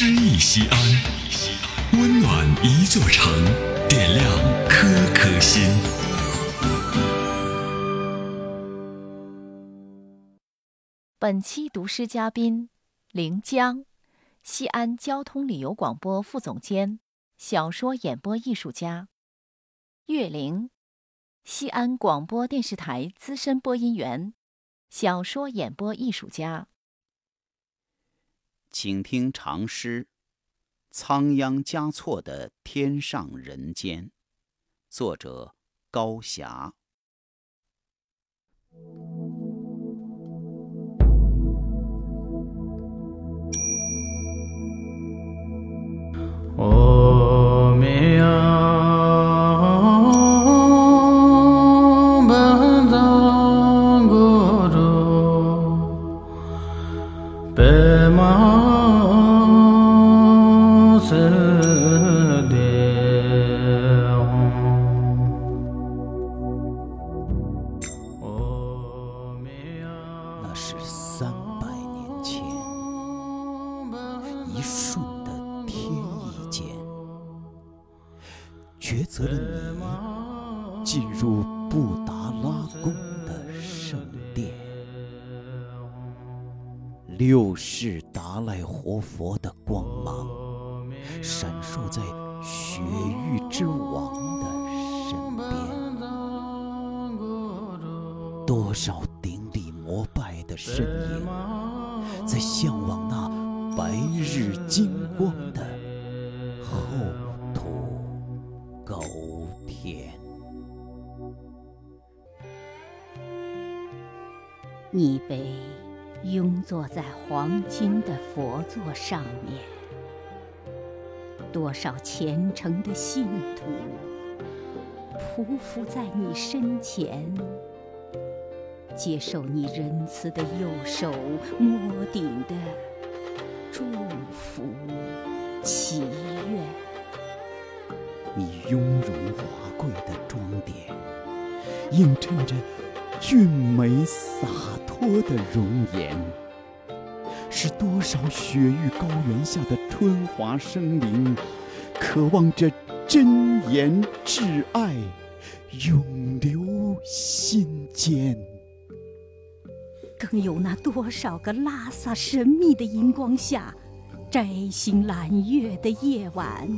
诗意西安，温暖一座城，点亮颗颗心。本期读诗嘉宾：临江，西安交通旅游广播副总监，小说演播艺术家；岳玲，西安广播电视台资深播音员，小说演播艺术家。请听长诗《仓央嘉措的天上人间》，作者高霞。抉择了你进入布达拉宫的圣殿。六世达赖活佛的光芒闪烁在雪域之王的身边，多少顶礼膜拜的身影，在向往那白日金光的后高天。你被拥坐在黄金的佛座上面，多少虔诚的信徒匍匐在你身前，接受你仁慈的右手摸顶的祝福祈愿。你雍容华贵的装点，映衬着俊美洒脱的容颜，是多少雪域高原下的春华生灵，渴望着真言挚爱，永留心间。更有那多少个拉萨神秘的荧光下，摘星揽月的夜晚，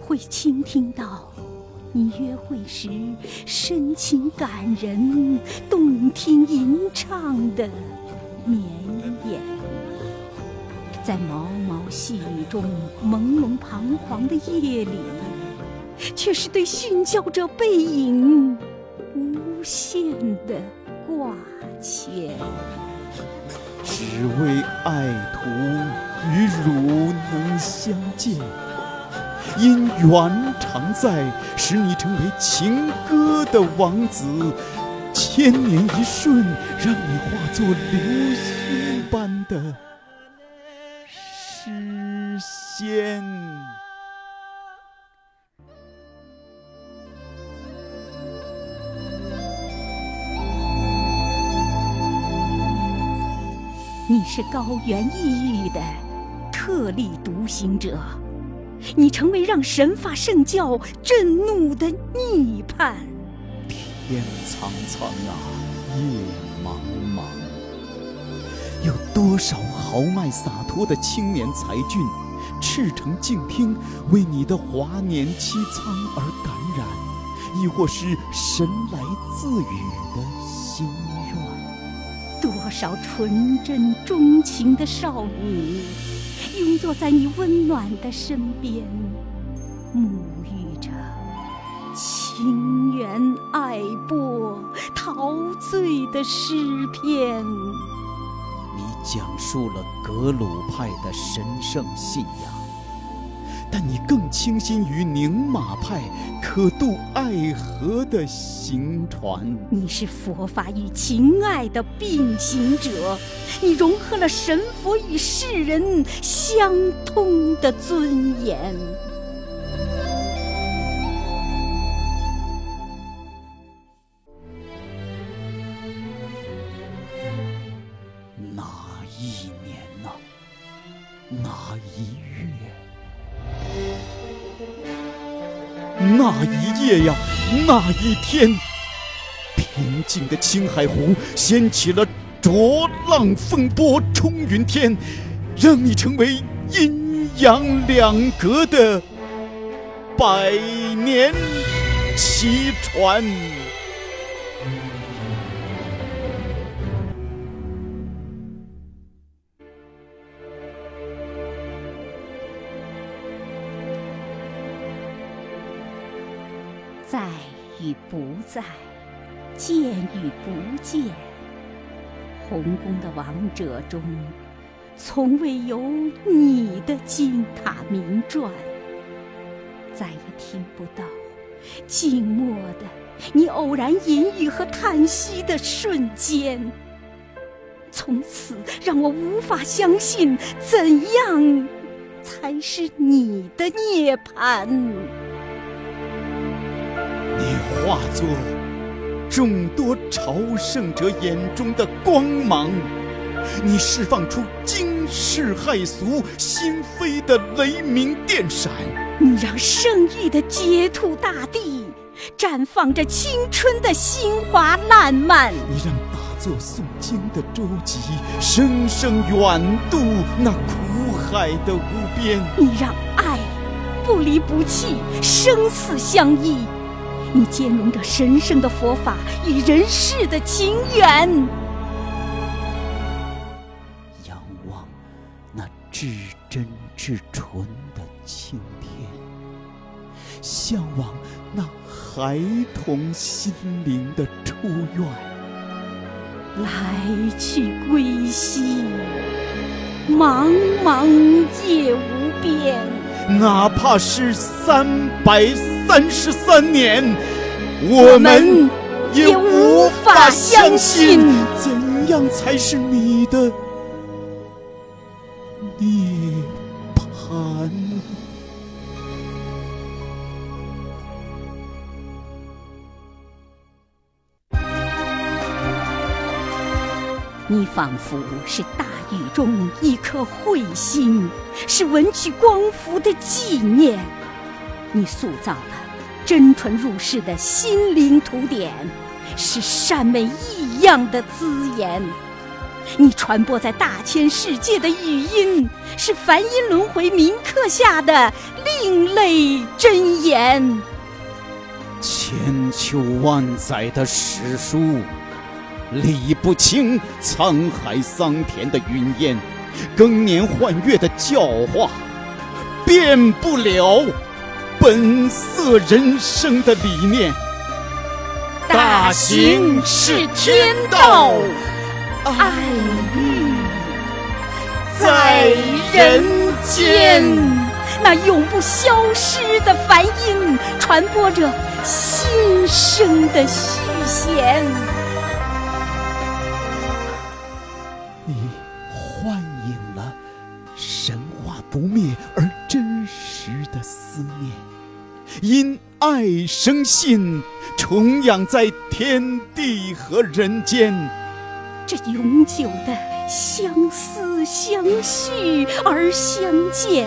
会倾听到你约会时深情感人、动听吟唱的绵延，在毛毛细雨中朦胧彷徨的夜里，却是对殉教者背影无限的挂牵。只为爱徒与汝能相见，因缘常在，使你成为情歌的王子。千年一瞬，让你化作流星般的诗仙。你是高原异域的特立独行者，你成为让神发圣教震怒的逆叛。天苍苍啊，夜茫茫，有多少豪迈洒脱的青年才俊，赤诚静听，为你的华年凄苍而感染，亦或是神来自语的心愿？多少纯真钟情的少女，拥坐在你温暖的身边，沐浴着情缘爱波，陶醉的诗篇。你讲述了格鲁派的神圣信仰，但你更倾心于宁玛派可渡爱河的行船。你是佛法与情爱的并行者，你融合了神佛与世人相通的尊严。哪一年呐、那一月，那一夜呀，那一天，平静的青海湖掀起了浊浪风波冲云天，让你成为阴阳两隔的百年奇传。与不在，见与不见，红宫的王者中，从未有你的金塔名传。再也听不到静默的你偶然隐语和叹息的瞬间。从此让我无法相信，怎样才是你的涅槃？你化作众多朝圣者眼中的光芒，你释放出惊世骇俗、心扉的雷鸣电闪，你让圣域的洁土大地绽放着青春的新华烂漫，你让打坐诵经的舟楫声声远渡那苦海的无边，你让爱不离不弃，生死相依。你兼容着神圣的佛法与人世的情缘，仰望那至真至纯的青天，向往那孩童心灵的出院，来去归西，茫茫夜无边。哪怕是三百三十三年，我们也无法相信，怎样才是你的涅槃？你仿佛是大雨中一颗彗星，是文曲光伏的纪念。你塑造了真纯入世的心灵图典，是善美异样的资言。你传播在大千世界的语音，是梵音轮回铭刻下的另类真言。千秋万载的史书。理不清沧海桑田的云烟，更年换月的教化，变不了本色人生的理念。大行是天道，爱欲在人间。那永不消失的梵音，传播着新生的续弦。你幻影了神话不灭而因爱生信，重养在天地和人间。这永久的相思相续而相见，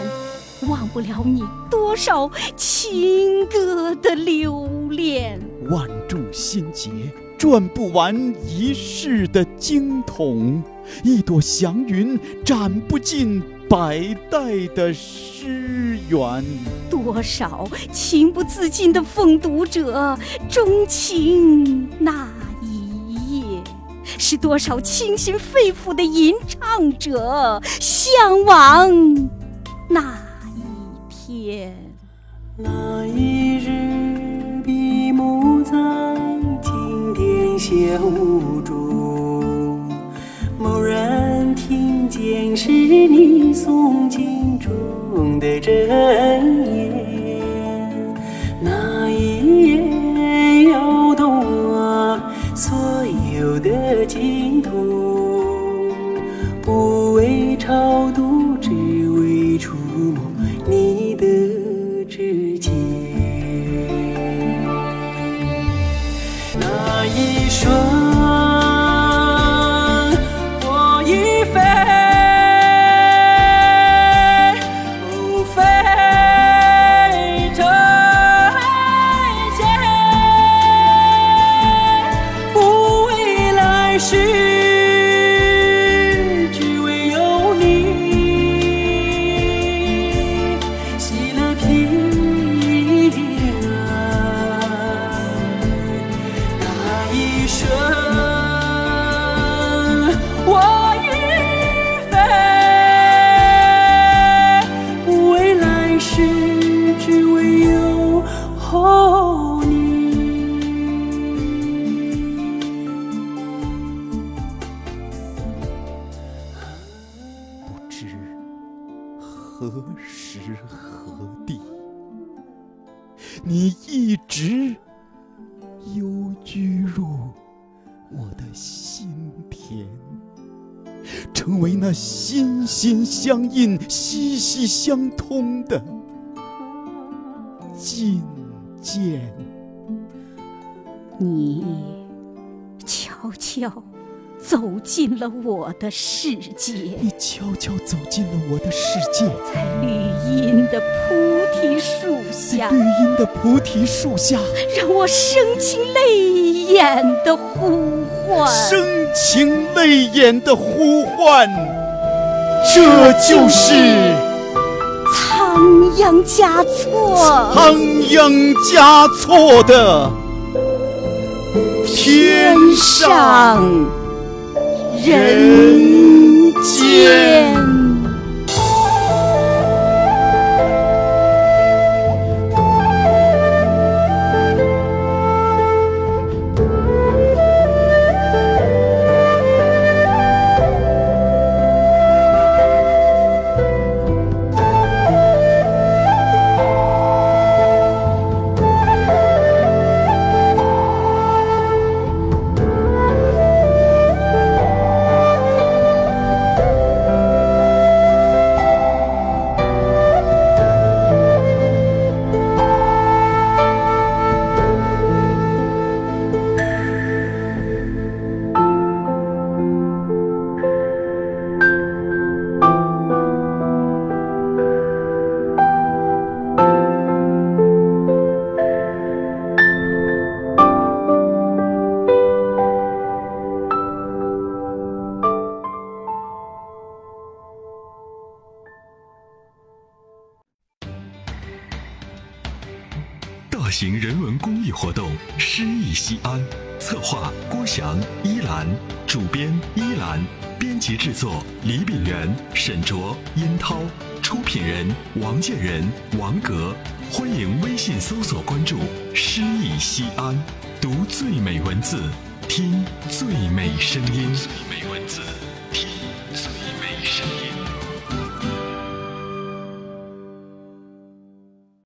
忘不了你多少情歌的留恋。万众心结，转不完一世的经筒。一朵祥云，展不尽百代的诗缘。多少情不自禁的诵读者，钟情那一夜；是多少倾心肺腑的吟唱者，向往那一天。那一日，闭目在经殿小是你诵经中的真言，生我已飞不为来世只为有你。不知何时何地你一直幽居入我的心田，成为那心心相印、息息相通的境界。你悄悄走进了我的世界，你悄悄走进了我的世界，在绿荫的菩提树下，绿荫的菩提树下，让我深情泪眼的呼唤，深情泪眼的呼唤，这就是仓央嘉措，仓央嘉措的。天上人间。郭翔、依兰，主编依兰，编辑制作李炳源、沈卓、殷涛，出品人王建仁、王格。欢迎微信搜索关注“诗意西安”，读最美文字，听最美声音。最美文字。